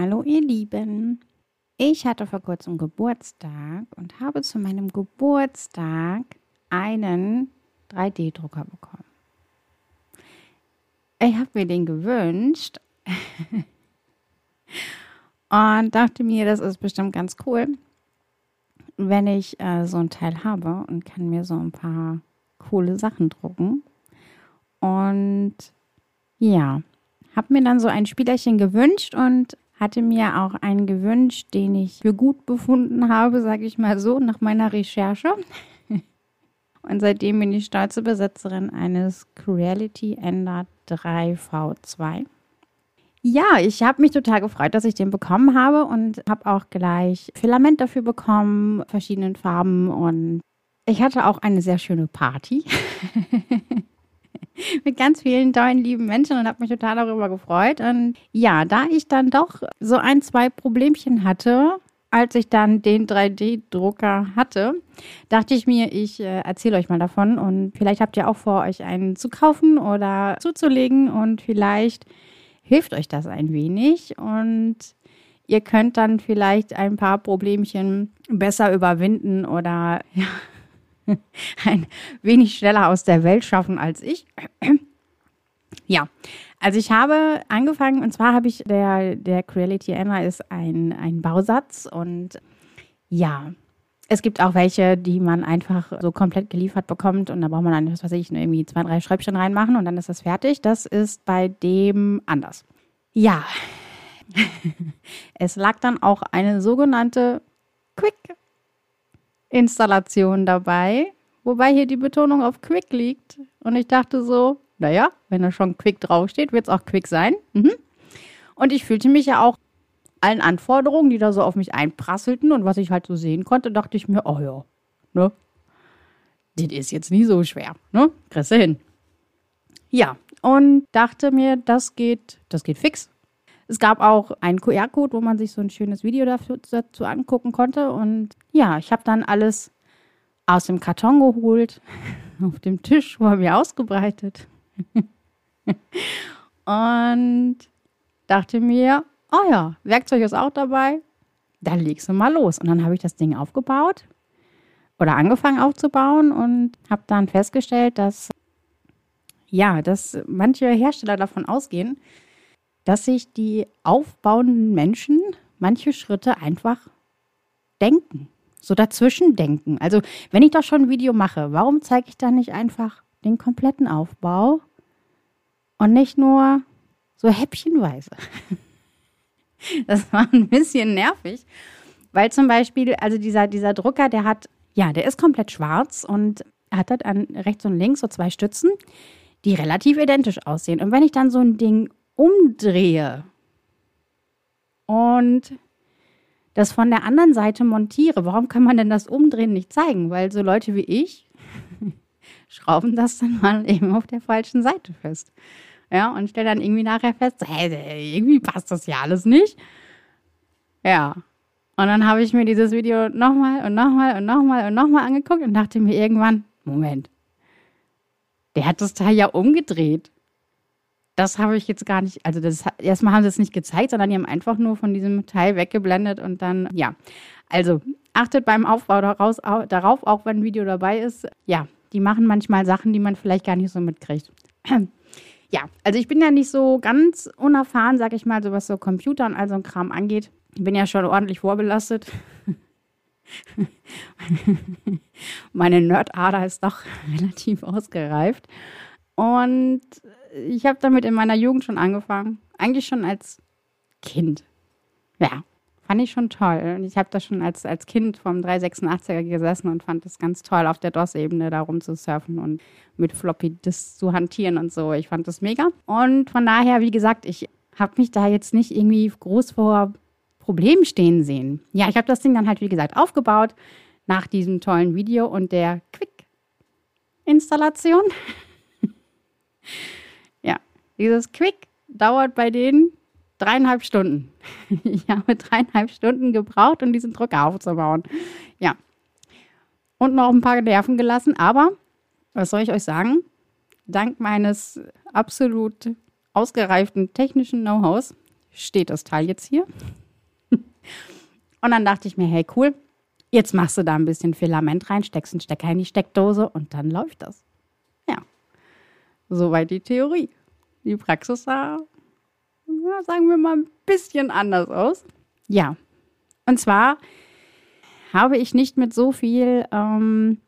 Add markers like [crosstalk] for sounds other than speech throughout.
Hallo ihr Lieben. Ich hatte vor kurzem Geburtstag und habe zu meinem Geburtstag einen 3D-Drucker bekommen. Ich habe mir den gewünscht [laughs] und dachte mir, das ist bestimmt ganz cool, wenn ich äh, so ein Teil habe und kann mir so ein paar coole Sachen drucken. Und ja, habe mir dann so ein Spielerchen gewünscht und hatte mir auch einen gewünscht, den ich für gut befunden habe, sage ich mal so, nach meiner Recherche. [laughs] Und seitdem bin ich stolze Besitzerin eines Creality Ender 3V2. Ja, ich habe mich total gefreut, dass ich den bekommen habe und habe auch gleich Filament dafür bekommen, verschiedenen Farben und ich hatte auch eine sehr schöne Party [laughs] [laughs] mit ganz vielen tollen, lieben Menschen und habe mich total darüber gefreut. Und ja, da ich dann doch so ein, zwei Problemchen hatte, als ich dann den 3D-Drucker hatte, dachte ich mir, ich äh, erzähle euch mal davon und vielleicht habt ihr auch vor, euch einen zu kaufen oder zuzulegen und vielleicht hilft euch das ein wenig und ihr könnt dann vielleicht ein paar Problemchen besser überwinden oder [laughs] ja, [laughs] ein wenig schneller aus der Welt schaffen als ich. [clears throat] Ja, also ich habe angefangen und zwar habe ich, der, der Creality Anna ist ein, ein Bausatz und ja, es gibt auch welche, die man einfach so komplett geliefert bekommt und da braucht man dann, was weiß ich, irgendwie zwei, drei Schräubchen reinmachen und dann ist das fertig. Das ist bei dem anders. Ja, [laughs] es lag dann auch eine sogenannte Quick-Installation dabei, wobei hier die Betonung auf Quick liegt. Und ich dachte so, naja, wenn da schon Quick draufsteht, wird es auch Quick sein. Mhm. Und ich fühlte mich ja auch allen Anforderungen, die da so auf mich einprasselten und was ich halt so sehen konnte, dachte ich mir, oh ja, ne? Das ist jetzt nie so schwer, ne? Kriegst du hin. Ja, und dachte mir, das geht, das geht fix. Es gab auch einen QR-Code, wo man sich so ein schönes Video dafür, dazu angucken konnte. Und ja, ich habe dann alles aus dem Karton geholt, [laughs] auf dem Tisch vor mir ausgebreitet. [laughs] und dachte mir, oh ja, Werkzeug ist auch dabei, dann legst du mal los. Und dann habe ich das Ding aufgebaut oder angefangen aufzubauen und habe dann festgestellt, dass ja, dass manche Hersteller davon ausgehen, dass sich die aufbauenden Menschen manche Schritte einfach denken, so dazwischen denken. Also, wenn ich doch schon ein Video mache, warum zeige ich dann nicht einfach den kompletten Aufbau und nicht nur so häppchenweise? [laughs] Das war ein bisschen nervig, weil zum Beispiel, also dieser, dieser Drucker, der hat, ja, der ist komplett schwarz und hat dann an rechts und links so zwei Stützen, die relativ identisch aussehen. Und wenn ich dann so ein Ding umdrehe und das von der anderen Seite montiere, warum kann man denn das Umdrehen nicht zeigen? Weil so Leute wie ich [laughs] schrauben das dann mal eben auf der falschen Seite fest. Ja, und stelle dann irgendwie nachher fest, hey, irgendwie passt das ja alles nicht. Ja. Und dann habe ich mir dieses Video nochmal und nochmal und nochmal und nochmal angeguckt und dachte mir irgendwann, Moment, der hat das Teil ja umgedreht. Das habe ich jetzt gar nicht, also das, erstmal haben sie es nicht gezeigt, sondern die haben einfach nur von diesem Teil weggeblendet und dann, ja. Also achtet beim Aufbau daraus, darauf, auch wenn ein Video dabei ist. Ja, die machen manchmal Sachen, die man vielleicht gar nicht so mitkriegt. [clears throat] Ja, also ich bin ja nicht so ganz unerfahren, sag ich mal, so was so Computer und all so ein Kram angeht. Ich bin ja schon ordentlich vorbelastet. [laughs] Meine Nerdader ist doch [laughs] relativ ausgereift. Und ich habe damit in meiner Jugend schon angefangen. Eigentlich schon als Kind. Ja, fand ich schon toll. Und ich habe da schon als, als Kind vom 386er gesessen und fand es ganz toll, auf der DOS-Ebene da rumzusurfen und mit Floppy das zu hantieren und so. Ich fand das mega. Und von daher, wie gesagt, ich habe mich da jetzt nicht irgendwie groß vor Problemen stehen sehen. Ja, ich habe das Ding dann halt, wie gesagt, aufgebaut nach diesem tollen Video und der Quick-Installation. [laughs] dieses Quick dauert bei denen Dreieinhalb Stunden. [laughs] Ich habe dreieinhalb Stunden gebraucht, um diesen Drucker aufzubauen. Ja. Und noch ein paar Nerven gelassen. Aber, was soll ich euch sagen? Dank meines absolut ausgereiften technischen Know-hows steht das Teil jetzt hier. [laughs] Und dann dachte ich mir, hey, cool, jetzt machst du da ein bisschen Filament rein, steckst einen Stecker in die Steckdose und dann läuft das. Ja, soweit die Theorie. Die Praxis sah, sagen wir mal, ein bisschen anders aus. Ja, und zwar habe ich nicht mit so viel ähm,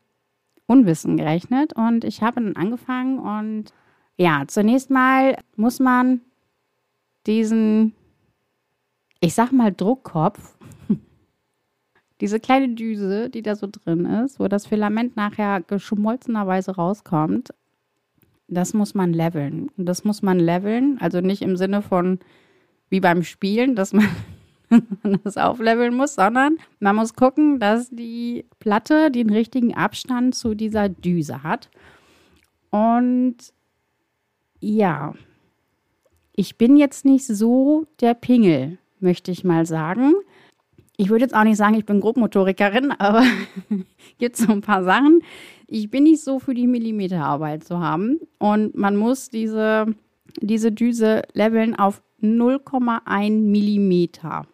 Unwissen gerechnet und ich habe dann angefangen und ja, zunächst mal muss man diesen, ich sag mal, Druckkopf, [laughs] diese kleine Düse, die da so drin ist, wo das Filament nachher geschmolzenerweise rauskommt, das muss man leveln. Das muss man leveln, also nicht im Sinne von wie beim Spielen, dass man [laughs] das aufleveln muss, sondern man muss gucken, dass die Platte den richtigen Abstand zu dieser Düse hat. Und ja, ich bin jetzt nicht so der Pingel, möchte ich mal sagen. Ich würde jetzt auch nicht sagen, ich bin Grobmotorikerin, aber [laughs] gibt so ein paar Sachen. Ich bin nicht so für die Millimeterarbeit zu haben. Und man muss diese, diese Düse leveln auf 0,1 Millimeter.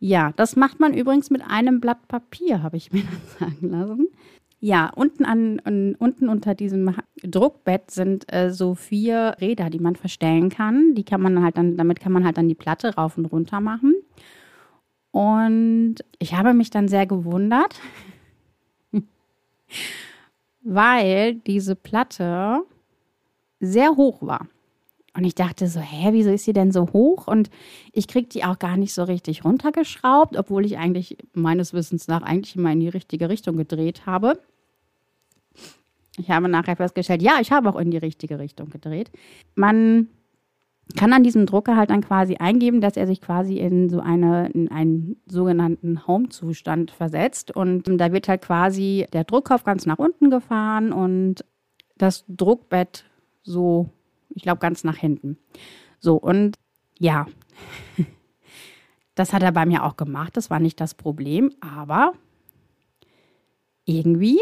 Ja, das macht man übrigens mit einem Blatt Papier, habe ich [laughs] mir dann sagen lassen. Ja, unten, an, an, unten unter diesem Druckbett sind äh, so vier Räder, die man verstellen kann. Die kann man halt dann, damit kann man halt dann die Platte rauf und runter machen. Und ich habe mich dann sehr gewundert, weil diese Platte sehr hoch war. Und ich dachte so, hä, wieso ist sie denn so hoch? Und ich kriege die auch gar nicht so richtig runtergeschraubt, obwohl ich eigentlich meines Wissens nach eigentlich immer in die richtige Richtung gedreht habe. Ich habe nachher festgestellt, ja, ich habe auch in die richtige Richtung gedreht. Man kann an diesem Drucker halt dann quasi eingeben, dass er sich quasi in so eine, in einen sogenannten Home-Zustand versetzt. Und da wird halt quasi der Druckkopf ganz nach unten gefahren und das Druckbett so, ich glaube, ganz nach hinten. So, und ja, [laughs] das hat er bei mir auch gemacht. Das war nicht das Problem, aber irgendwie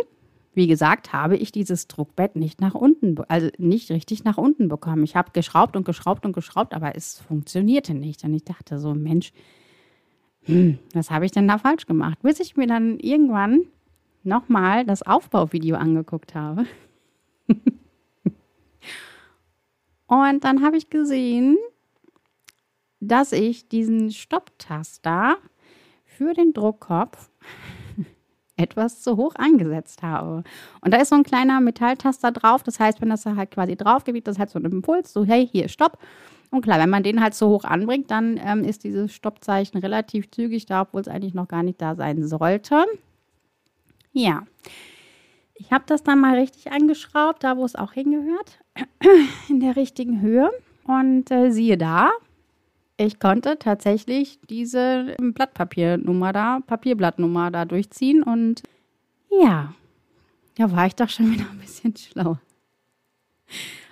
wie gesagt, habe ich dieses Druckbett nicht nach unten, also nicht richtig nach unten bekommen. Ich habe geschraubt und geschraubt und geschraubt, aber es funktionierte nicht. Und ich dachte so, Mensch, hm, was habe ich denn da falsch gemacht? Bis ich mir dann irgendwann nochmal das Aufbauvideo angeguckt habe. [laughs] und dann habe ich gesehen, dass ich diesen Stopptaster für den Druckkopf etwas zu hoch angesetzt habe. Und da ist so ein kleiner Metalltaster drauf. Das heißt, wenn das da halt quasi drauf geht, das halt so ein Impuls, so hey, hier, stopp. Und klar, wenn man den halt so hoch anbringt, dann ähm, ist dieses Stoppzeichen relativ zügig da, obwohl es eigentlich noch gar nicht da sein sollte. Ja. Ich habe das dann mal richtig angeschraubt, da wo es auch hingehört, [clears throat] in der richtigen Höhe. Und äh, siehe da, ich konnte tatsächlich diese Blattpapiernummer da, Papierblattnummer da durchziehen und ja, da war ich doch schon wieder ein bisschen schlauer.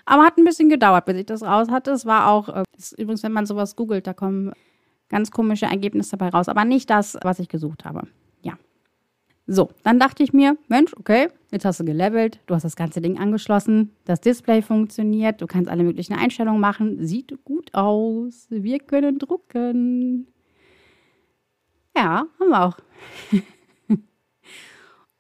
Aber hat ein bisschen gedauert, bis ich das raus hatte. Es war auch, äh, übrigens, wenn man sowas googelt, da kommen ganz komische Ergebnisse dabei raus, aber nicht das, was ich gesucht habe. So, dann dachte ich mir, Mensch, okay, jetzt hast du gelevelt, du hast das ganze Ding angeschlossen, das Display funktioniert, du kannst alle möglichen Einstellungen machen, sieht gut aus, wir können drucken. Ja, haben wir auch. [laughs]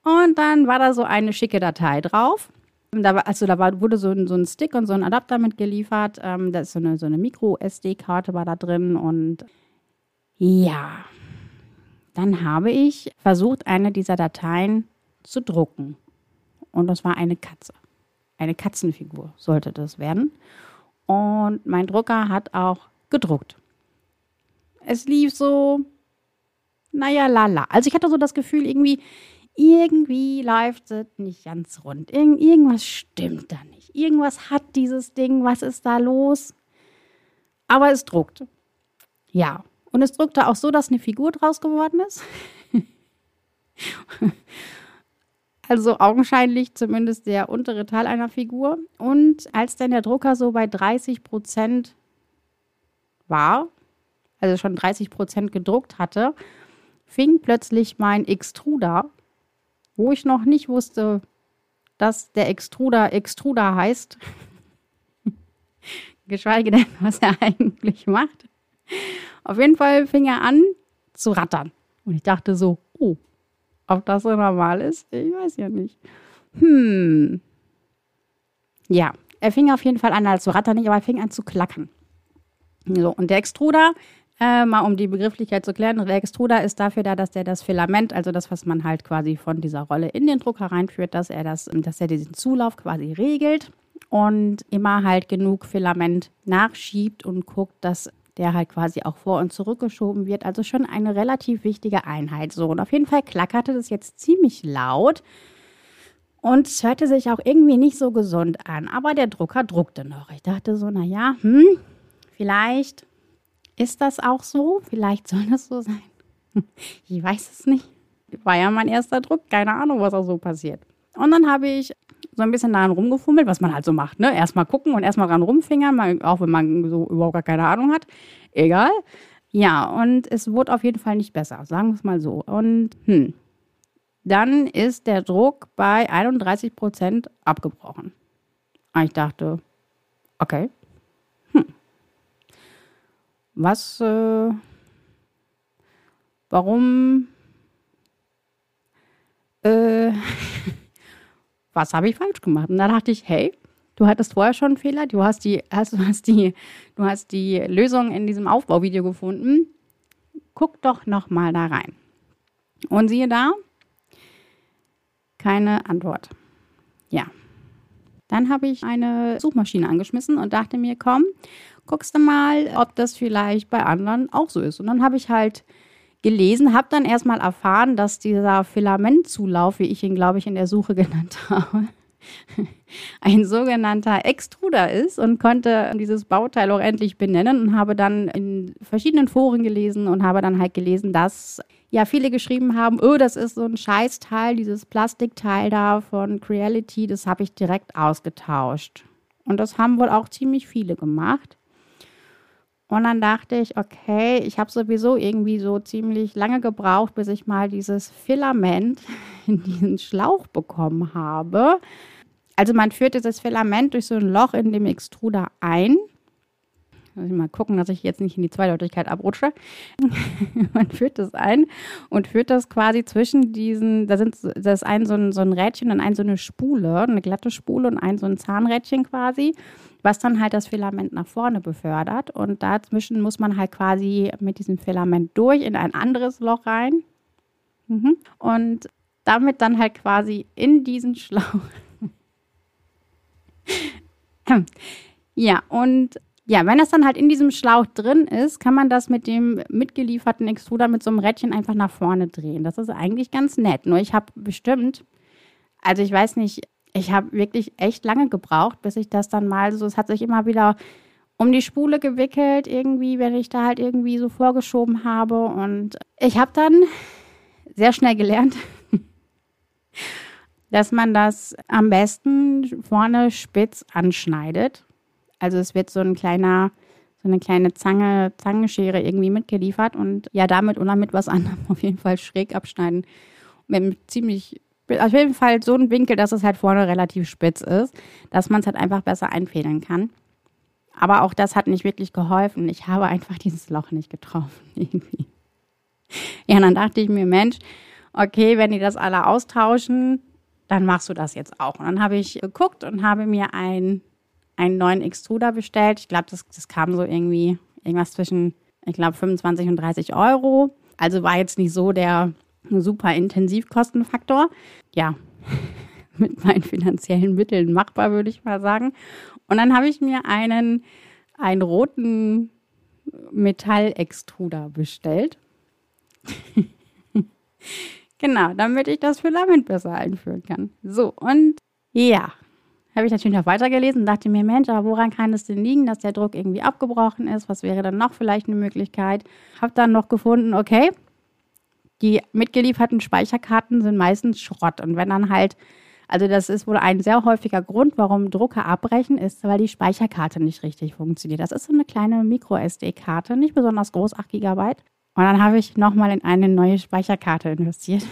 und dann war da so eine schicke Datei drauf. Da also da war, wurde so ein, so ein Stick und so ein Adapter mitgeliefert. Ähm, da ist so eine, so eine Micro-SD-Karte war da drin und ja, dann habe ich versucht, eine dieser Dateien zu drucken. Und das war eine Katze. Eine Katzenfigur sollte das werden. Und mein Drucker hat auch gedruckt. Es lief so, naja, lala. Also ich hatte so das Gefühl, irgendwie, irgendwie läuft es nicht ganz rund. Irgend, irgendwas stimmt da nicht. Irgendwas hat dieses Ding. Was ist da los? Aber es druckt. Ja, und es druckte auch so, dass eine Figur draus geworden ist. also augenscheinlich zumindest der untere Teil einer Figur. Und als dann der Drucker so bei 30 Prozent war, also schon 30 Prozent gedruckt hatte, fing plötzlich mein Extruder, wo ich noch nicht wusste, dass der Extruder Extruder heißt, [laughs] geschweige denn, was er [laughs] eigentlich macht, Auf jeden Fall fing er an zu rattern. Und ich dachte so, oh, ob das so normal ist? Ich weiß ja nicht. Hm. Ja, er fing auf jeden Fall an, also zu rattern nicht, aber er fing an zu klackern. So, und der Extruder, äh, mal um die Begrifflichkeit zu klären, der Extruder ist dafür da, dass der das Filament, also das, was man halt quasi von dieser Rolle in den Drucker reinführt, dass er das, dass er diesen Zulauf quasi regelt und immer halt genug Filament nachschiebt und guckt, dass der halt quasi auch vor und zurückgeschoben wird. Also schon eine relativ wichtige Einheit. So, und auf jeden Fall klackerte das jetzt ziemlich laut. Und es hörte sich auch irgendwie nicht so gesund an. Aber der Drucker druckte noch. Ich dachte so, naja, hm, vielleicht ist das auch so. Vielleicht soll das so sein. Ich weiß es nicht. War ja mein erster Druck. Keine Ahnung, was auch so passiert. Und dann habe ich so ein bisschen daran rumgefummelt, was man halt so macht. Ne? Erstmal gucken und erstmal dran rumfingern, auch wenn man so überhaupt gar keine Ahnung hat. Egal. Ja, und es wurde auf jeden Fall nicht besser, sagen wir es mal so. Und hm, dann ist der Druck bei 31 Prozent abgebrochen. Und ich dachte, okay. Hm. Was, äh, warum, äh, was habe ich falsch gemacht? Und da dachte ich, hey, du hattest vorher schon einen Fehler, du hast die, hast, du hast die, du hast die Lösung in diesem Aufbauvideo gefunden. Guck doch noch mal da rein. Und siehe da, keine Antwort. Ja. Dann habe ich eine Suchmaschine angeschmissen und dachte mir, komm, guckst du mal, ob das vielleicht bei anderen auch so ist. Und dann habe ich halt gelesen, habe dann erstmal erfahren, dass dieser Filamentzulauf, wie ich ihn, glaube ich, in der Suche [laughs] genannt habe, ein sogenannter Extruder ist und konnte dieses Bauteil auch endlich benennen und habe dann in verschiedenen Foren gelesen und habe dann halt gelesen, dass ja viele geschrieben haben, oh, das ist so ein Scheißteil, dieses Plastikteil da von Creality, das habe ich direkt ausgetauscht. Und das haben wohl auch ziemlich viele gemacht. Und dann dachte ich, okay, ich habe sowieso irgendwie so ziemlich lange gebraucht, bis ich mal dieses Filament [laughs] in diesen Schlauch bekommen habe. Also man führt dieses Filament durch so ein Loch in dem Extruder ein. Ich mal gucken, dass ich jetzt nicht in die Zweideutigkeit abrutsche. [laughs] man führt das ein und führt das quasi zwischen diesen, da sind das ist ein so ein, so ein Rädchen und ein so eine Spule, eine glatte Spule und ein so ein Zahnrädchen quasi was dann halt das Filament nach vorne befördert. Und dazwischen muss man halt quasi mit diesem Filament durch in ein anderes Loch rein. Mhm. Und damit dann halt quasi in diesen Schlauch. [laughs] ja, und ja, wenn das dann halt in diesem Schlauch drin ist, kann man das mit dem mitgelieferten Extruder mit so einem Rädchen einfach nach vorne drehen. Das ist eigentlich ganz nett. Nur ich habe bestimmt, also ich weiß nicht, ich habe wirklich echt lange gebraucht, bis ich das dann mal so, es hat sich immer wieder um die Spule gewickelt, irgendwie, wenn ich da halt irgendwie so vorgeschoben habe. Und ich habe dann sehr schnell gelernt, [laughs] dass man das am besten vorne spitz anschneidet. Also es wird so ein kleiner, so eine kleine Zange, Zangenschere irgendwie mitgeliefert und ja, damit oder mit was [laughs] anderem auf jeden Fall schräg abschneiden. Mit einem ziemlich auf jeden Fall so ein Winkel, dass es halt vorne relativ spitz ist, dass man es halt einfach besser einfädeln kann. Aber auch das hat nicht wirklich geholfen. Ich habe einfach [laughs] dieses Loch nicht getroffen. [laughs] Irgendwie. Ja, und dann dachte ich mir, Mensch, okay, wenn die das alle austauschen, dann machst du das jetzt auch. Und dann habe ich geguckt und habe mir ein, einen neuen Extruder bestellt. Ich glaube, das, das kam so irgendwie irgendwas zwischen, ich glaube, 25 und 30 Euro. Also war jetzt nicht so der super Intensivkostenfaktor. Ja, [laughs] mit meinen finanziellen Mitteln machbar, würde ich mal sagen. Und dann habe ich mir einen, einen roten Metallextruder bestellt. [laughs] genau, damit ich das Filament besser einführen kann. So, und ja, habe ich natürlich noch weitergelesen und dachte mir, Mensch, aber woran kann es denn liegen, dass der Druck irgendwie abgebrochen ist? Was wäre dann noch vielleicht eine Möglichkeit? Habe dann noch gefunden, okay, die mitgelieferten Speicherkarten sind meistens Schrott. Und wenn dann halt, also das ist wohl ein sehr häufiger Grund, warum Drucker abbrechen, ist, weil die Speicherkarte nicht richtig funktioniert. Das ist so eine kleine Micro-SD-Karte, nicht besonders groß, 8 GB. Und dann habe ich nochmal in eine neue Speicherkarte investiert.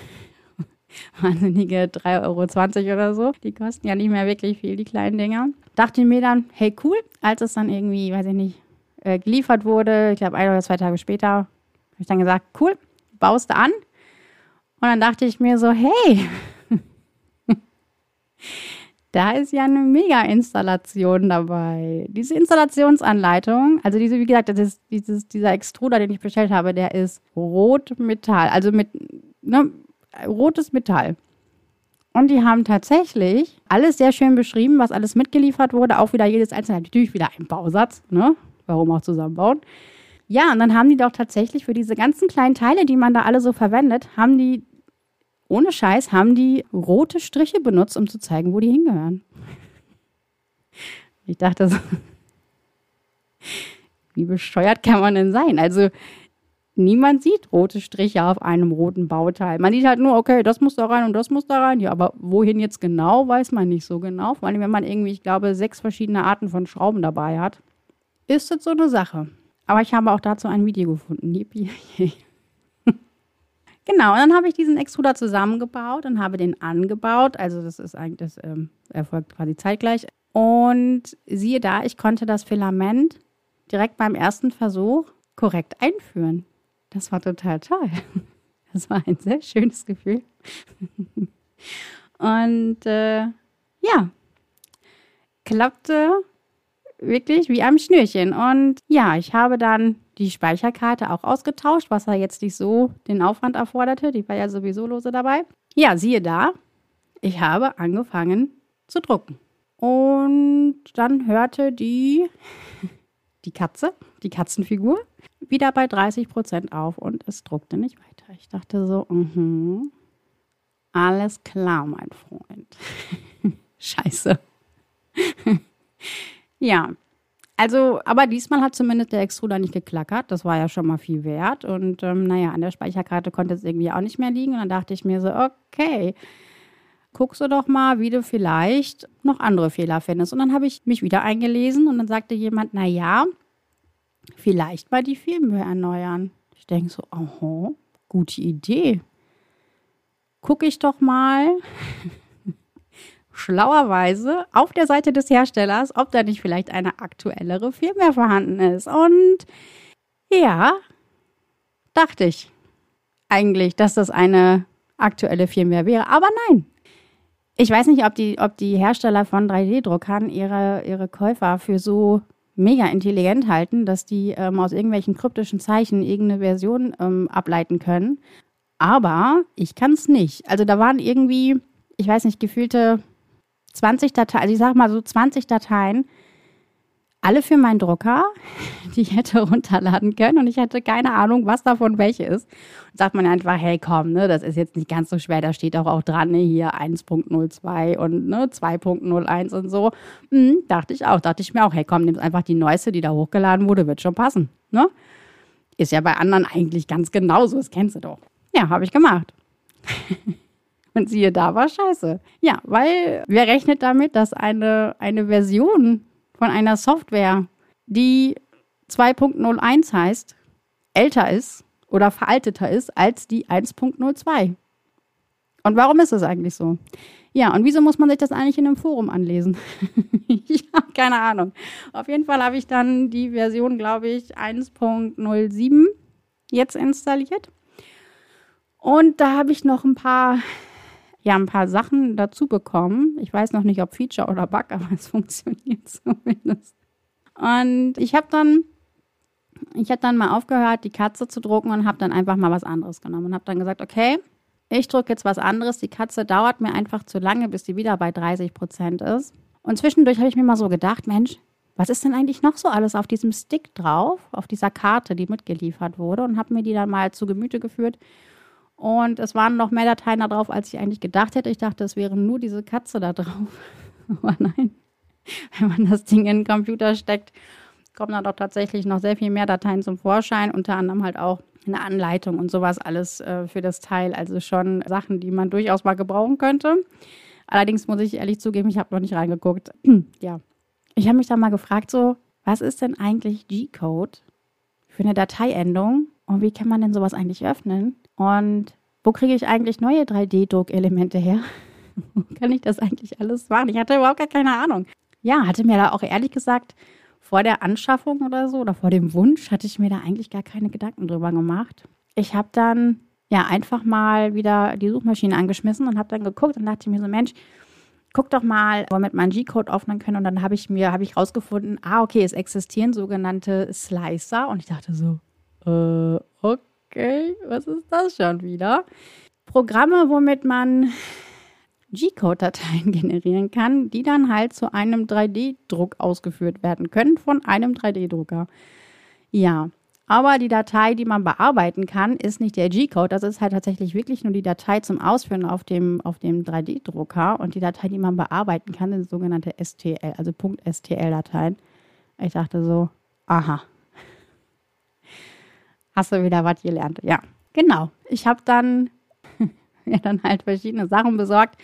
[laughs] Wahnsinnige 3,20 Euro oder so. Die kosten ja nicht mehr wirklich viel, die kleinen Dinger. Dachte mir dann, hey cool, als es dann irgendwie, weiß ich nicht, äh, geliefert wurde, ich glaube ein oder zwei Tage später, habe ich dann gesagt, cool, baust du an. Und dann dachte ich mir so, hey, [laughs] da ist ja eine Mega-Installation dabei. Diese Installationsanleitung, also diese, wie gesagt, das ist dieses, dieser Extruder, den ich bestellt habe, der ist Rotmetall, also mit ne, rotes Metall. Und die haben tatsächlich alles sehr schön beschrieben, was alles mitgeliefert wurde. Auch wieder jedes einzelne, natürlich wieder ein Bausatz, ne? Warum auch zusammenbauen. Ja, und dann haben die doch tatsächlich für diese ganzen kleinen Teile, die man da alle so verwendet, haben die, ohne Scheiß, haben die rote Striche benutzt, um zu zeigen, wo die hingehören. Ich dachte so, [laughs] wie bescheuert kann man denn sein? Also, niemand sieht rote Striche auf einem roten Bauteil. Man sieht halt nur, okay, das muss da rein und das muss da rein. Ja, aber wohin jetzt genau, weiß man nicht so genau. Vor allem, wenn man irgendwie, ich glaube, sechs verschiedene Arten von Schrauben dabei hat, ist das so eine Sache. Aber ich habe auch dazu ein Video gefunden. [laughs] Genau, und dann habe ich diesen Extruder zusammengebaut und habe den angebaut. Also das ist eigentlich, das ähm, erfolgt quasi zeitgleich. Und siehe da, ich konnte das Filament direkt beim ersten Versuch korrekt einführen. Das war total toll. [laughs] Das war ein sehr schönes Gefühl. [laughs] Und äh, ja, klappte wirklich wie am Schnürchen. Und ja, ich habe dann die Speicherkarte auch ausgetauscht, was ja jetzt nicht so den Aufwand erforderte. Die war ja sowieso lose dabei. Ja, siehe da, ich habe angefangen zu drucken. Und dann hörte die, [laughs] die Katze, die Katzenfigur, wieder bei 30 Prozent auf und es druckte nicht weiter. Ich dachte so, mh, alles klar, mein Freund. [laughs] Scheiße. [laughs] ja, also, aber diesmal hat zumindest der Extruder nicht geklackert. Das war ja schon mal viel wert. Und ähm, naja, an der Speicherkarte konnte es irgendwie auch nicht mehr liegen. Und dann dachte ich mir so, okay, guckst du doch mal, wie du vielleicht noch andere Fehler findest. Und dann habe ich mich wieder eingelesen und dann sagte jemand, na ja, vielleicht mal die Firmware erneuern. Ich denke so, aha, gute Idee. Gucke ich doch mal [laughs] schlauerweise auf der Seite des Herstellers, ob da nicht vielleicht eine aktuellere Firmware vorhanden ist. Und ja, dachte ich eigentlich, dass das eine aktuelle Firmware wäre. Aber nein. Ich weiß nicht, ob die, ob die Hersteller von 3D-Druckern ihre, ihre Käufer für so mega intelligent halten, dass die ähm, aus irgendwelchen kryptischen Zeichen irgendeine Version ähm, ableiten können. Aber ich kann es nicht. Also da waren irgendwie, ich weiß nicht, gefühlte 20 Dateien, also ich sag mal so 20 Dateien, alle für meinen Drucker, [laughs] die ich hätte runterladen können und ich hätte keine Ahnung, was davon welche ist. Und sagt man einfach, hey komm, ne, das ist jetzt nicht ganz so schwer, da steht auch, auch dran, ne, hier 1.02 und ne, 2.01 und so. Hm, dachte ich auch, dachte ich mir auch, hey komm, nimm einfach die neueste, die da hochgeladen wurde, wird schon passen. Ne? Ist ja bei anderen eigentlich ganz genauso, das kennst du doch. Ja, habe ich gemacht. [laughs] Und siehe da, war scheiße. Ja, weil wer rechnet damit, dass eine, eine Version von einer Software, die 2.01 heißt, älter ist oder veralteter ist als die 1.02? Und warum ist das eigentlich so? Ja, und wieso muss man sich das eigentlich in einem Forum anlesen? [laughs] ich habe keine Ahnung. Auf jeden Fall habe ich dann die Version, glaube ich, 1.07 jetzt installiert. Und da habe ich noch ein paar ja ein paar Sachen dazu bekommen. Ich weiß noch nicht, ob Feature oder Bug, [laughs] aber es funktioniert [laughs] zumindest. Und ich habe dann, ich habe dann mal aufgehört, die Katze zu drucken und habe dann einfach mal was anderes genommen und habe dann gesagt, okay, ich drücke jetzt was anderes. Die Katze dauert mir einfach zu lange, bis die wieder bei 30 Prozent ist. Und zwischendurch habe ich mir mal so gedacht, Mensch, was ist denn eigentlich noch so alles auf diesem Stick drauf, auf dieser Karte, die mitgeliefert wurde und habe mir die dann mal zu Gemüte geführt und es waren noch mehr Dateien da drauf, als ich eigentlich gedacht hätte. Ich dachte, es wäre nur diese Katze da drauf. [laughs] Aber nein, wenn man das Ding in den Computer steckt, kommen da doch tatsächlich noch sehr viel mehr Dateien zum Vorschein. Unter anderem halt auch eine Anleitung und sowas alles äh, für das Teil. Also schon Sachen, die man durchaus mal gebrauchen könnte. Allerdings muss ich ehrlich zugeben, ich habe noch nicht reingeguckt. [clears throat] ja. Ich habe mich da mal gefragt, so, was ist denn eigentlich G-Code für eine Dateiendung und wie kann man denn sowas eigentlich öffnen? Und wo kriege ich eigentlich neue 3D-Druckelemente her? Wo [laughs] kann ich das eigentlich alles machen? Ich hatte überhaupt gar keine Ahnung. Ja, hatte mir da auch ehrlich gesagt vor der Anschaffung oder so oder vor dem Wunsch hatte ich mir da eigentlich gar keine Gedanken drüber gemacht. Ich habe dann ja einfach mal wieder die Suchmaschine angeschmissen und habe dann geguckt und dachte mir so, Mensch, guck doch mal, womit man G-Code öffnen können. Und dann habe ich mir, habe ich rausgefunden, ah, okay, es existieren sogenannte Slicer. Und ich dachte so, äh, okay, was ist das schon wieder? Programme, womit man G-Code-Dateien [laughs] generieren kann, die dann halt zu einem 3D-Druck ausgeführt werden können von einem 3D-Drucker. Ja, aber die Datei, die man bearbeiten kann, ist nicht der G-Code. Das ist halt tatsächlich wirklich nur die Datei zum Ausführen auf dem, auf dem 3D-Drucker. Und die Datei, die man bearbeiten kann, sind sogenannte STL, also .stl-Dateien. Ich dachte so, aha. Hast du wieder was gelernt? Ja, genau. Ich habe dann [laughs] mir dann halt verschiedene Sachen besorgt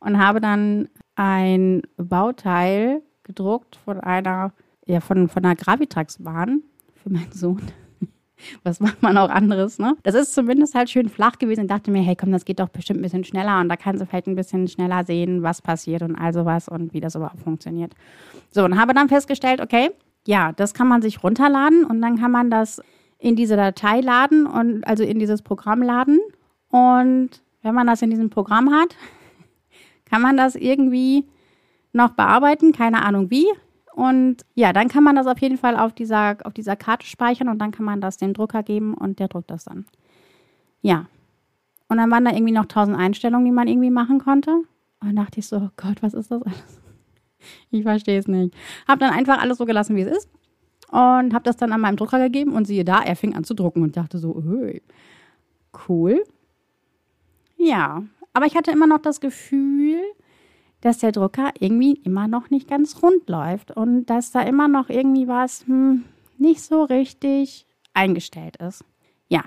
und habe dann ein Bauteil gedruckt von einer, ja, von, von einer Gravitrax-Bahn für meinen Sohn. [laughs] Was macht man auch anderes, ne? Das ist zumindest halt schön flach gewesen. Ich dachte mir, hey, komm, das geht doch bestimmt ein bisschen schneller und da kannst du vielleicht ein bisschen schneller sehen, was passiert und all sowas und wie das überhaupt funktioniert. So, und habe dann festgestellt, okay, ja, das kann man sich runterladen und dann kann man das in diese Datei laden und also in dieses Programm laden. Und wenn man das in diesem Programm hat, [laughs] kann man das irgendwie noch bearbeiten, keine Ahnung wie. Und ja, dann kann man das auf jeden Fall auf dieser, auf dieser Karte speichern und dann kann man das dem Drucker geben und der druckt das dann. Ja. Und dann waren da irgendwie noch tausend Einstellungen, die man irgendwie machen konnte. Und dachte ich so, oh Gott, was ist das alles? [laughs] Ich verstehe es nicht. Hab dann einfach alles so gelassen, wie es ist. Und habe das dann an meinem Drucker gegeben und siehe da, er fing an zu drucken und dachte so, hey, cool. Ja, aber ich hatte immer noch das Gefühl, dass der Drucker irgendwie immer noch nicht ganz rund läuft und dass da immer noch irgendwie was hm, nicht so richtig eingestellt ist. Ja.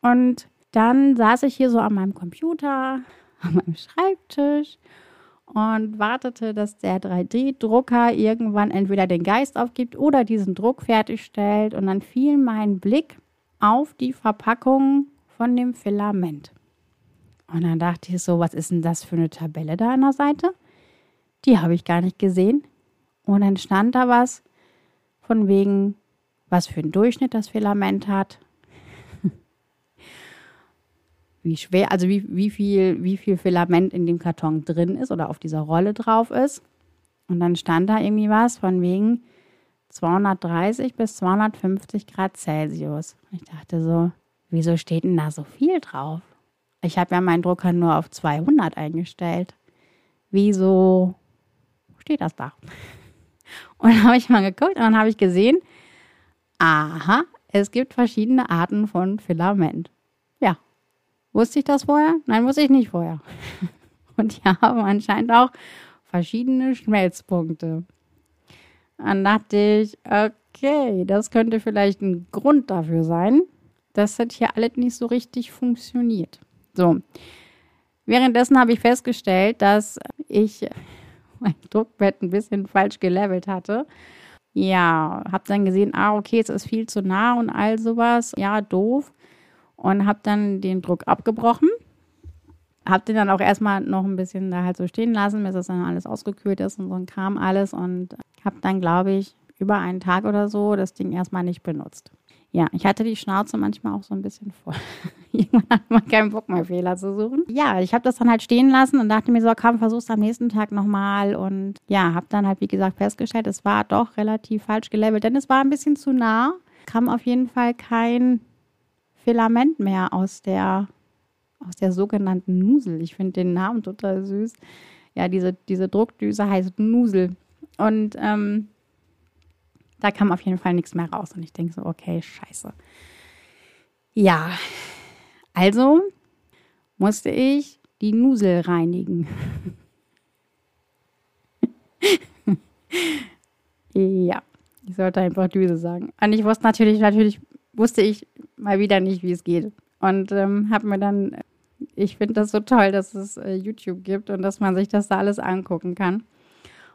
Und dann saß ich hier so an meinem Computer, [laughs] an meinem Schreibtisch und wartete, dass der 3D-Drucker irgendwann entweder den Geist aufgibt oder diesen Druck fertigstellt. Und dann fiel mein Blick auf die Verpackung von dem Filament. Und dann dachte ich so, was ist denn das für eine Tabelle da an der Seite? Die habe ich gar nicht gesehen. Und dann stand da was von wegen, was für einen Durchschnitt das Filament hat. Wie schwer, also wie, wie, viel, wie viel Filament in dem Karton drin ist oder auf dieser Rolle drauf ist. Und dann stand da irgendwie was von wegen 230 bis 250 Grad Celsius. Ich dachte so, wieso steht denn da so viel drauf? Ich habe ja meinen Drucker nur auf 200 eingestellt. Wieso steht das da? [laughs] Und dann habe ich mal geguckt und dann habe ich gesehen, aha, es gibt verschiedene Arten von Filament. Wusste ich das vorher? Nein, wusste ich nicht vorher. [laughs] Und die haben anscheinend auch verschiedene Schmelzpunkte. Dann dachte ich, okay, das könnte vielleicht ein Grund dafür sein, dass das hier alles nicht so richtig funktioniert. So. Währenddessen habe ich festgestellt, dass ich [laughs] mein Druckbett ein bisschen falsch gelevelt hatte. Ja, habe dann gesehen, ah, okay, es ist viel zu nah und all sowas. Ja, doof. Und habe dann den Druck abgebrochen. Habe den dann auch erstmal noch ein bisschen da halt so stehen lassen, bis das dann alles ausgekühlt ist und so ein Kram alles. Und habe dann, glaube ich, über einen Tag oder so das Ding erstmal nicht benutzt. Ja, ich hatte die Schnauze manchmal auch so ein bisschen voll. [laughs] Irgendwann hat man keinen Bock mehr, Fehler zu suchen. Ja, ich habe das dann halt stehen lassen und dachte mir so, komm, versuch's am nächsten Tag nochmal. Und ja, habe dann halt, wie gesagt, festgestellt, es war doch relativ falsch gelevelt, denn es war ein bisschen zu nah. Kam auf jeden Fall kein Filament mehr aus der, aus der sogenannten Nusel. Ich finde den Namen total süß. Ja, diese, diese Druckdüse heißt Nusel. Und ähm, da kam auf jeden Fall nichts mehr raus. Und ich denke so, okay, scheiße. Ja, also musste ich die Nusel reinigen. [laughs] ja, ich sollte einfach Düse sagen. Und ich wusste natürlich, natürlich wusste ich mal wieder nicht, wie es geht. Und ähm, habe mir dann, ich finde das so toll, dass es äh, YouTube gibt und dass man sich das da alles angucken kann.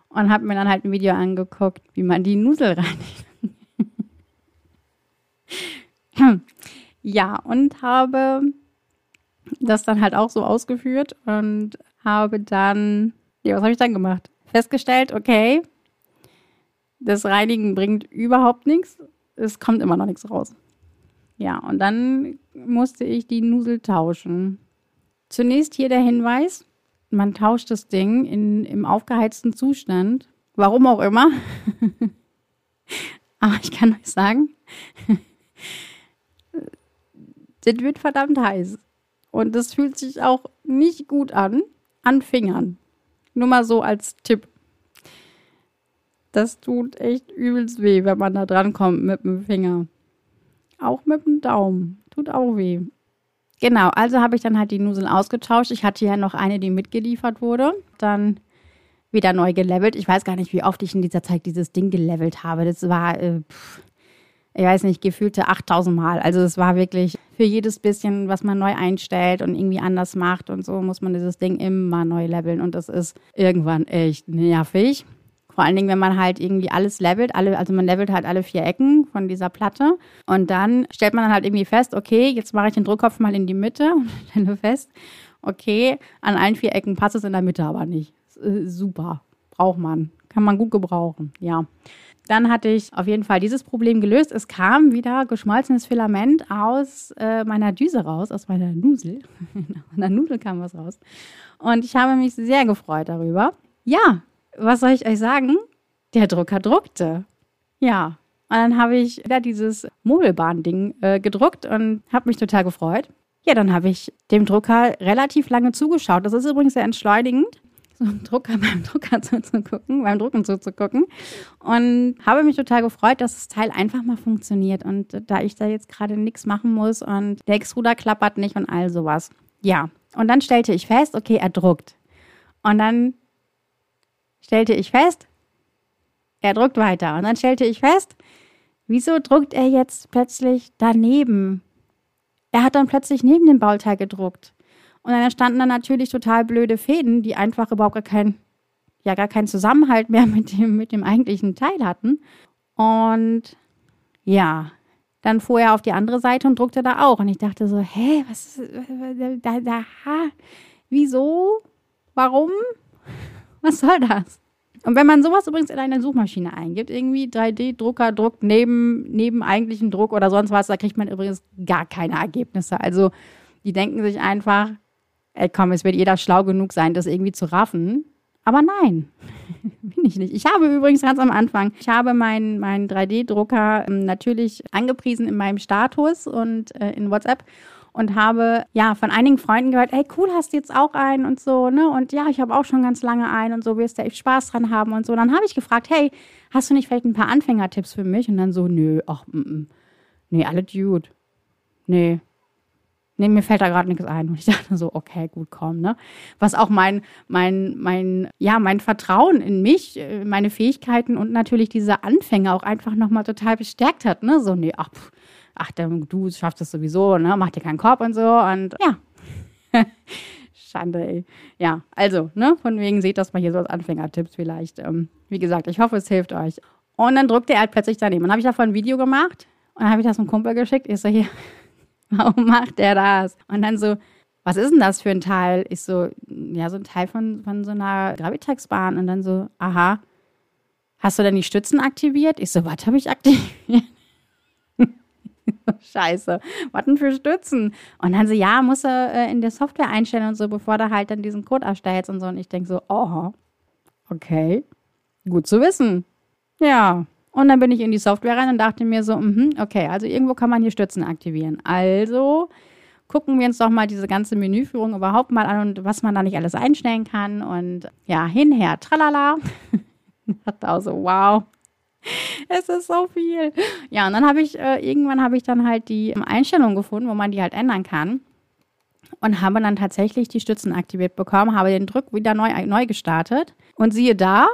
Und habe mir dann halt ein Video angeguckt, wie man die Nusel reinigt. [laughs] Ja, und habe das dann halt auch so ausgeführt und habe dann, ja, was habe ich dann gemacht? Festgestellt, okay, Das Reinigen bringt überhaupt nichts. Es kommt immer noch nichts raus. Ja, und dann musste ich die Nusel tauschen. Zunächst hier der Hinweis, man tauscht das Ding in, im aufgeheizten Zustand. Warum auch immer. [laughs] Aber ich kann euch sagen, [laughs] das wird verdammt heiß. Und das fühlt sich auch nicht gut an, an Fingern. Nur mal so als Tipp. Das tut echt übelst weh, wenn man da dran kommt mit dem Finger. Auch mit dem Daumen. Tut auch weh. Genau, also habe ich dann halt die Nuseln ausgetauscht. Ich hatte ja noch eine, die mitgeliefert wurde. Dann wieder neu gelevelt. Ich weiß gar nicht, wie oft ich in dieser Zeit dieses Ding gelevelt habe. Das war, äh, pff, ich weiß nicht, gefühlte 8000 Mal. Also es war wirklich für jedes bisschen, was man neu einstellt und irgendwie anders macht und so, muss man dieses Ding immer neu leveln. Und das ist irgendwann echt nervig. Vor allen Dingen, wenn man halt irgendwie alles levelt, alle, also man levelt halt alle vier Ecken von dieser Platte und dann stellt man dann halt irgendwie fest, okay, jetzt mache ich den Druckkopf mal in die Mitte [laughs] und stelle fest, okay, an allen vier Ecken passt es in der Mitte aber nicht. Äh, super, braucht man, kann man gut gebrauchen, ja. Dann hatte ich auf jeden Fall dieses Problem gelöst. Es kam wieder geschmolzenes Filament aus äh, meiner Düse raus, aus meiner Nusel. [laughs] aus meiner Nudel kam was raus. Und ich habe mich sehr gefreut darüber. Ja, was soll ich euch sagen? Der Drucker druckte. Ja. Und dann habe ich wieder dieses Mobilbahn-Ding äh, gedruckt und habe mich total gefreut. Ja, dann habe ich dem Drucker relativ lange zugeschaut. Das ist übrigens sehr entschleunigend, [laughs] so einem Drucker beim Drucker zuzugucken, beim Drucken zuzugucken. Und habe mich total gefreut, dass das Teil einfach mal funktioniert. Und da ich da jetzt gerade nichts machen muss und der Extruder klappert nicht und all sowas. Ja. Und dann stellte ich fest, okay, er druckt. Und dann stellte ich fest, er druckt weiter. Und dann stellte ich fest, wieso druckt er jetzt plötzlich daneben? Er hat dann plötzlich neben dem Bauteil gedruckt. Und dann entstanden dann natürlich total blöde Fäden, die einfach überhaupt gar keinen, ja, gar keinen Zusammenhalt mehr mit dem, mit dem eigentlichen Teil hatten. Und ja, dann fuhr er auf die andere Seite und druckte da auch. Und ich dachte so, hä, was ist, da, da, wieso? Warum? [laughs] Was soll das? Und wenn man sowas übrigens in eine Suchmaschine eingibt, irgendwie 3D-Drucker druckt neben, neben eigentlichen Druck oder sonst was, da kriegt man übrigens gar keine Ergebnisse. Also die denken sich einfach, ey komm, es wird jeder schlau genug sein, das irgendwie zu raffen. Aber nein, [laughs] bin ich nicht. Ich habe übrigens ganz am Anfang, ich habe meinen mein 3D-Drucker ähm, natürlich angepriesen in meinem Status und äh, in WhatsApp und habe ja von einigen Freunden gehört, ey cool, hast du jetzt auch einen und so, ne? Und ja, ich habe auch schon ganz lange einen und so, wirst du echt Spaß dran haben und so. Dann habe ich gefragt, hey, hast du nicht vielleicht ein paar Anfängertipps für mich? Und dann so, nö, ach, m -m. nee, alle Dude. Nee, Nee, mir fällt da gerade nichts ein. Und ich dachte so, okay, gut, komm, ne? Was auch mein, mein, mein, ja, mein Vertrauen in mich, äh, meine Fähigkeiten und natürlich diese Anfänge auch einfach nochmal total bestärkt hat, ne? So, nee, ach, ach, du schaffst das sowieso, ne? Mach dir keinen Korb und so. Und ja. [laughs] Schande, ey. Ja, also, ne? Von wegen seht das mal hier so als Anfängertipps vielleicht. Ähm, wie gesagt, ich hoffe, es hilft euch. Und dann drückte er halt plötzlich daneben. Und dann habe ich davon ein Video gemacht und dann habe ich das einem Kumpel geschickt. Ich so, hier, [laughs] warum macht der das? Und dann so, was ist denn das für ein Teil? Ich so, ja, so ein Teil von, von so einer Gravitax-Bahn. Und dann so, aha, hast du denn die Stützen aktiviert? Ich so, was habe ich aktiviert? [laughs] Scheiße, was denn für Stützen? Und dann so, ja, muss er äh, in der Software einstellen und so, bevor du halt dann diesen Code erstellst und so. Und ich denke so, oh, okay, gut zu wissen. Ja, und dann bin ich in die Software rein und dachte mir so, mh, okay, also irgendwo kann man hier Stützen aktivieren. Also gucken wir uns doch mal diese ganze Menüführung überhaupt mal an und was man da nicht alles einstellen kann. Und ja, hinher, tralala. [laughs] dachte auch so, wow, [laughs] es ist so viel. Ja, und dann habe ich, äh, irgendwann habe ich dann halt die Einstellung gefunden, wo man die halt ändern kann. Und habe dann tatsächlich die Stützen aktiviert bekommen, habe den Druck wieder neu, neu gestartet. Und siehe da,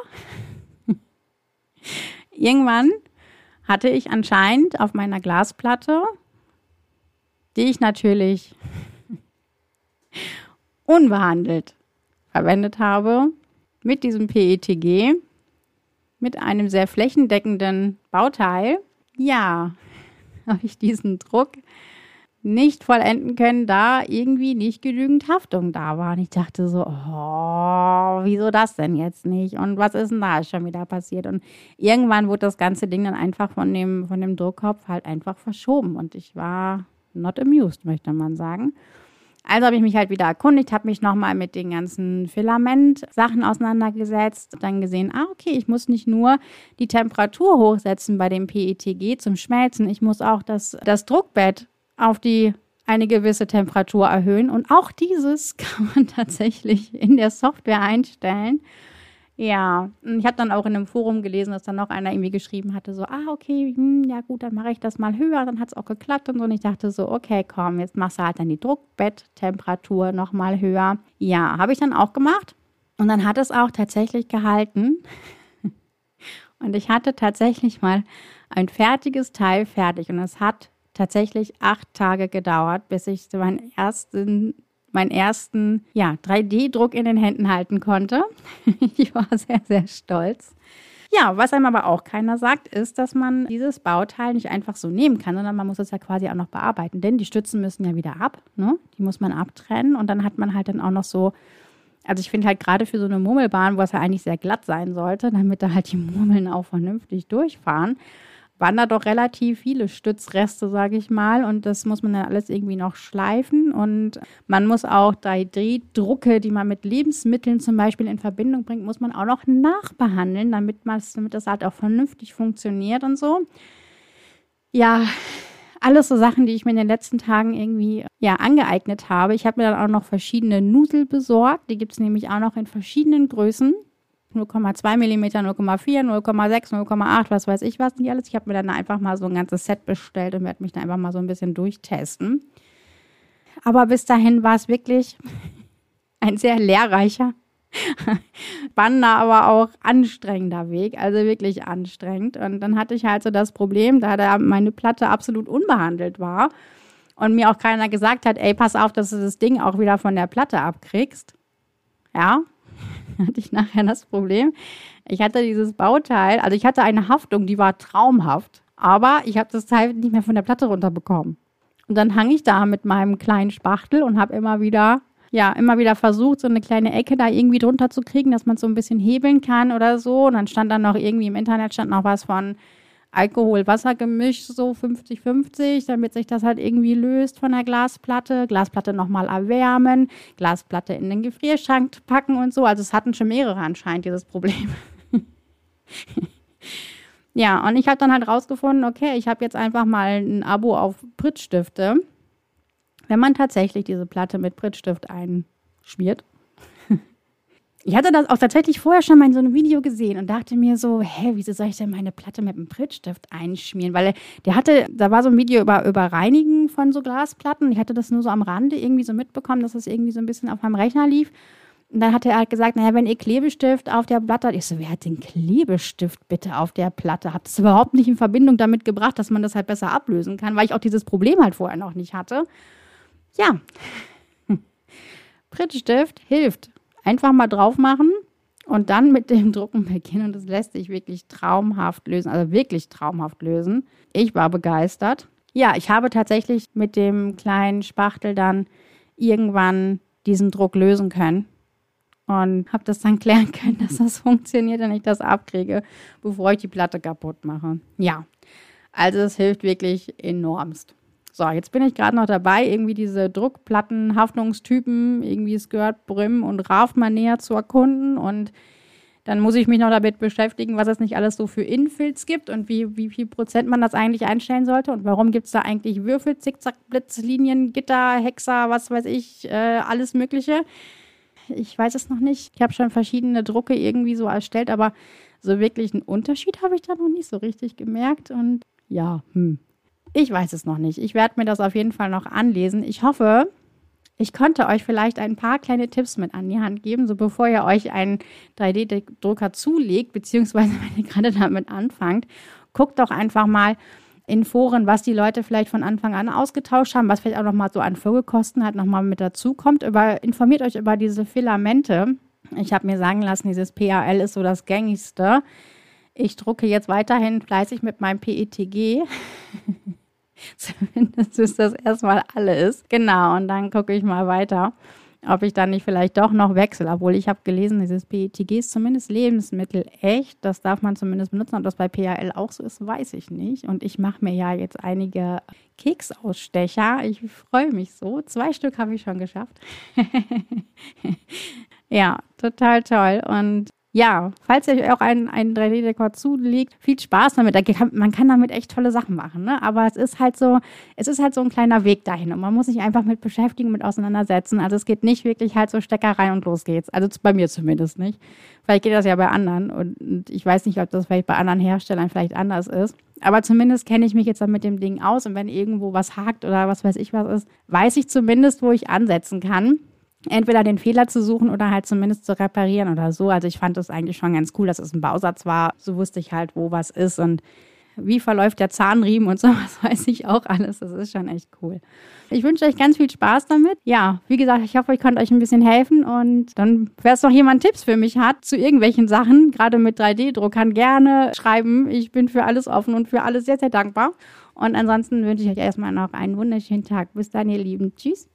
[laughs] irgendwann hatte ich anscheinend auf meiner Glasplatte, die ich natürlich [laughs] unbehandelt verwendet habe, mit diesem PETG, mit einem sehr flächendeckenden Bauteil, ja, [laughs] habe ich diesen Druck nicht vollenden können, da irgendwie nicht genügend Haftung da war. Und ich dachte so, oh, wieso das denn jetzt nicht? Und was ist denn da schon wieder passiert? Und irgendwann wurde das ganze Ding dann einfach von dem, von dem Druckkopf halt einfach verschoben. Und ich war not amused, möchte man sagen. Also habe ich mich halt wieder erkundigt, habe mich nochmal mit den ganzen Filament-Sachen auseinandergesetzt, dann gesehen, ah, okay, ich muss nicht nur die Temperatur hochsetzen bei dem PETG zum Schmelzen, ich muss auch das, das Druckbett auf die eine gewisse Temperatur erhöhen. Und auch dieses [laughs] kann man tatsächlich in der Software einstellen. Ja, ich habe dann auch in einem Forum gelesen, dass dann noch einer irgendwie geschrieben hatte, so, ah, okay, hm, ja gut, dann mache ich das mal höher. Dann hat es auch geklappt und so. Und ich dachte so, okay, komm, jetzt machst du halt dann die Druckbetttemperatur nochmal höher. Ja, habe ich dann auch gemacht. Und dann hat es auch tatsächlich gehalten. [laughs] und ich hatte tatsächlich mal ein fertiges Teil fertig. Und es hat tatsächlich acht Tage gedauert, bis ich meinen ersten, meinen ersten ja, 3D-Druck in den Händen halten konnte. [laughs] ich war sehr, sehr stolz. Ja, was einem aber auch keiner sagt, ist, dass man dieses Bauteil nicht einfach so nehmen kann, sondern man muss es ja quasi auch noch bearbeiten. Denn die Stützen müssen ja wieder ab. Ne? Die muss man abtrennen und dann hat man halt dann auch noch so also ich finde halt gerade für so eine Murmelbahn, wo es ja eigentlich sehr glatt sein sollte, damit da halt die Murmeln auch vernünftig durchfahren, waren da doch relativ viele Stützreste, sage ich mal. Und das muss man dann alles irgendwie noch schleifen. Und man muss auch 3D-Drucke, die man mit Lebensmitteln zum Beispiel in Verbindung bringt, muss man auch noch nachbehandeln, damit, damit das halt auch vernünftig funktioniert und so. Ja, alles so Sachen, die ich mir in den letzten Tagen irgendwie ja, angeeignet habe. Ich habe mir dann auch noch verschiedene Nudel besorgt. Die gibt es nämlich auch noch in verschiedenen Größen. 0,2 mm, 0,4, 0,6, 0,8, was weiß ich was nicht alles. Ich habe mir dann einfach mal so ein ganzes Set bestellt und werde mich dann einfach mal so ein bisschen durchtesten. Aber bis dahin war es wirklich [laughs] ein sehr lehrreicher, [laughs] spannender, aber auch anstrengender Weg. Also wirklich anstrengend. Und dann hatte ich halt so das Problem, da meine Platte absolut unbehandelt war und mir auch keiner gesagt hat, ey, pass auf, dass du das Ding auch wieder von der Platte abkriegst. Ja, [laughs] hatte ich nachher das Problem. Ich hatte dieses Bauteil, also ich hatte eine Haftung, die war traumhaft, aber ich habe das Teil nicht mehr von der Platte runterbekommen. Und dann hang ich da mit meinem kleinen Spachtel und habe immer wieder, ja, immer wieder versucht, so eine kleine Ecke da irgendwie drunter zu kriegen, dass man so ein bisschen hebeln kann oder so. Und dann stand dann noch irgendwie im Internet stand noch was von Alkohol-Wasser-Gemisch, so 50-50, damit sich das halt irgendwie löst von der Glasplatte. Glasplatte nochmal erwärmen, Glasplatte in den Gefrierschrank packen und so. Also es hatten schon mehrere anscheinend dieses Problem. [laughs] ja, und ich habe dann halt rausgefunden, okay, ich habe jetzt einfach mal ein Abo auf Pritzstifte. Wenn man tatsächlich diese Platte mit Prittstift einschmiert, ich hatte das auch tatsächlich vorher schon mal in so einem Video gesehen und dachte mir so, hä, wieso soll ich denn meine Platte mit einem Prittstift einschmieren? Weil der hatte, da war so ein Video über, über Reinigen von so Glasplatten. Ich hatte das nur so am Rande irgendwie so mitbekommen, dass das irgendwie so ein bisschen auf meinem Rechner lief. Und dann hat er halt gesagt, naja, wenn ihr Klebestift auf der Platte habt, ich so, wer hat den Klebestift bitte auf der Platte? Habt es überhaupt nicht in Verbindung damit gebracht, dass man das halt besser ablösen kann, weil ich auch dieses Problem halt vorher noch nicht hatte. Ja, [laughs] Prittstift hilft einfach mal drauf machen und dann mit dem [laughs] Drucken beginnen. Und das lässt sich wirklich traumhaft lösen, also wirklich traumhaft lösen. Ich war begeistert. Ja, ich habe tatsächlich mit dem kleinen Spachtel dann irgendwann diesen Druck lösen können und habe das dann [laughs] klären können, dass das funktioniert und ich das abkriege, bevor ich die Platte kaputt mache. Ja, also es hilft wirklich enormst. So, jetzt bin ich gerade noch dabei, irgendwie diese Druckplatten, Haftungstypen, irgendwie Skirt, Brim und Raf mal näher zu erkunden und dann muss ich mich noch damit beschäftigen, was es nicht alles so für Infills gibt und wie, wie viel Prozent man das eigentlich einstellen sollte und warum gibt es da eigentlich Würfel, Zickzack, Blitzlinien, Gitter, Hexer, was weiß ich, äh, alles Mögliche. Ich weiß es noch nicht. Ich habe schon verschiedene Drucke irgendwie so erstellt, aber so wirklich einen Unterschied habe ich da noch nicht so richtig gemerkt und ja, hm. Ich weiß es noch nicht. Ich werde mir das auf jeden Fall noch anlesen. Ich hoffe, ich konnte euch vielleicht ein paar kleine Tipps mit an die Hand geben, so bevor ihr euch einen 3D-Drucker zulegt, beziehungsweise [laughs] wenn ihr gerade damit anfangt. Guckt doch einfach mal in Foren, was die Leute vielleicht von Anfang an ausgetauscht haben, was vielleicht auch nochmal so an Folgekosten halt nochmal mit dazu kommt. Über, informiert euch über diese Filamente. Ich habe mir sagen lassen, dieses PAL ist so das gängigste. Ich drucke jetzt weiterhin fleißig mit meinem PETG. [laughs] [laughs] Zumindest ist das erstmal alles. Genau, und dann gucke ich mal weiter ob ich dann nicht vielleicht doch noch wechsle. Obwohl ich habe gelesen, dieses PETG ist zumindest Lebensmittel echt. Das darf man zumindest benutzen. Ob das bei PHL auch so ist, weiß ich nicht. Und ich mache mir ja jetzt einige Keksausstecher. Ich freue mich so. Zwei Stück habe ich schon geschafft. [laughs] ja, total toll. Und ja, falls euch auch ein, ein 3D-Dekor zulegt, viel Spaß damit. man kann damit echt tolle Sachen machen, ne? Aber es ist halt so, es ist halt so ein kleiner Weg dahin und man muss sich einfach mit beschäftigen, mit auseinandersetzen. Also es geht nicht wirklich halt so Stecker rein und los geht's. Also bei mir zumindest nicht. Vielleicht geht das ja bei anderen und ich weiß nicht, ob das vielleicht bei anderen Herstellern vielleicht anders ist. Aber zumindest kenne ich mich jetzt dann mit dem Ding aus und wenn irgendwo was hakt oder was weiß ich was ist, weiß ich zumindest, wo ich ansetzen kann entweder den Fehler zu suchen oder halt zumindest zu reparieren oder so. Also ich fand das eigentlich schon ganz cool, dass es ein Bausatz war. So wusste ich halt, wo was ist und wie verläuft der Zahnriemen und [laughs] sowas weiß ich auch alles. Das ist schon echt cool. Ich wünsche euch ganz viel Spaß damit. Ja, wie gesagt, ich hoffe, ich konnte euch ein bisschen helfen und dann, wer es noch jemand Tipps für mich hat zu irgendwelchen Sachen, gerade mit 3D-Druckern, gerne schreiben. Ich bin für alles offen und für alles sehr, sehr dankbar. Und ansonsten wünsche ich euch erstmal noch einen wunderschönen Tag. Bis dann, ihr Lieben. Tschüss.